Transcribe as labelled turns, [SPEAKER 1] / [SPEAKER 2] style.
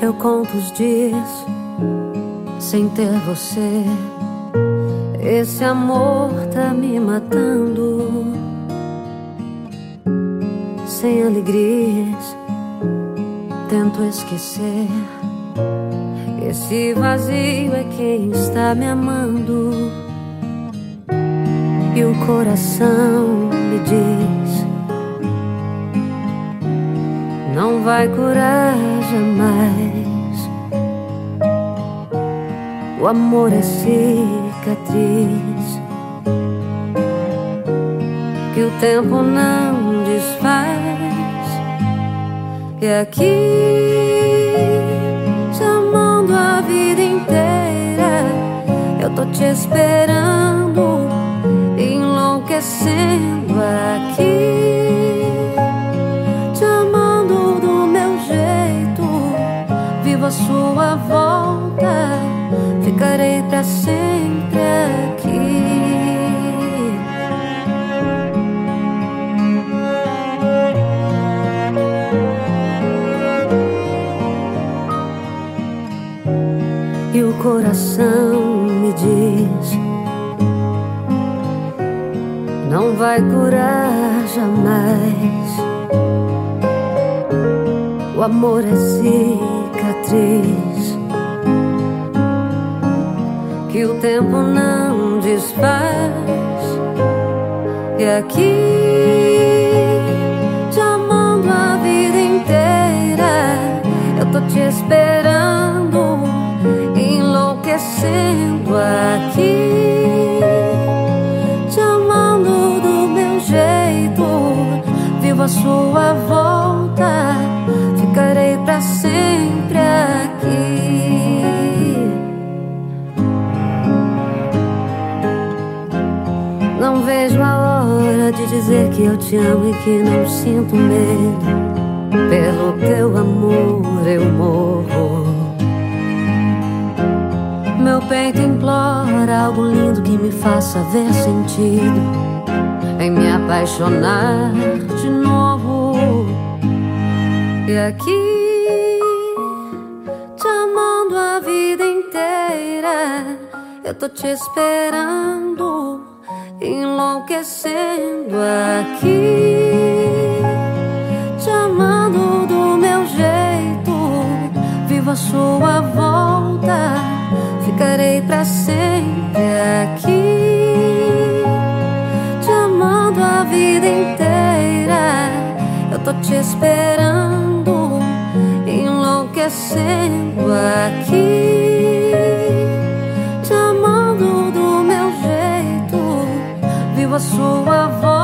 [SPEAKER 1] Eu conto os dias sem ter você. Esse amor tá me matando. Sem alegrias, tento esquecer. Esse vazio é quem está me amando. E o coração me diz: Não vai curar jamais. O amor é cicatriz que o tempo não desfaz. E aqui, sua volta ficarei para sempre aqui. E o coração me diz: Não vai curar jamais. O amor é cicatriz que o tempo não desfaz. E aqui, te amando a vida inteira, eu tô te esperando, enlouquecendo aqui. Te amando do meu jeito, vivo a sua volta, hora de dizer que eu te amo e que não sinto medo. Pelo teu amor eu morro. Meu peito implora algo lindo que me faça ver sentido em me apaixonar de novo. E aqui, te amando a vida inteira, eu tô te esperando enlouquecendo aqui, te amando do meu jeito, vivo a sua volta, ficarei para sempre aqui, te amando a vida inteira, eu tô te esperando, enlouquecendo aqui. sua voz.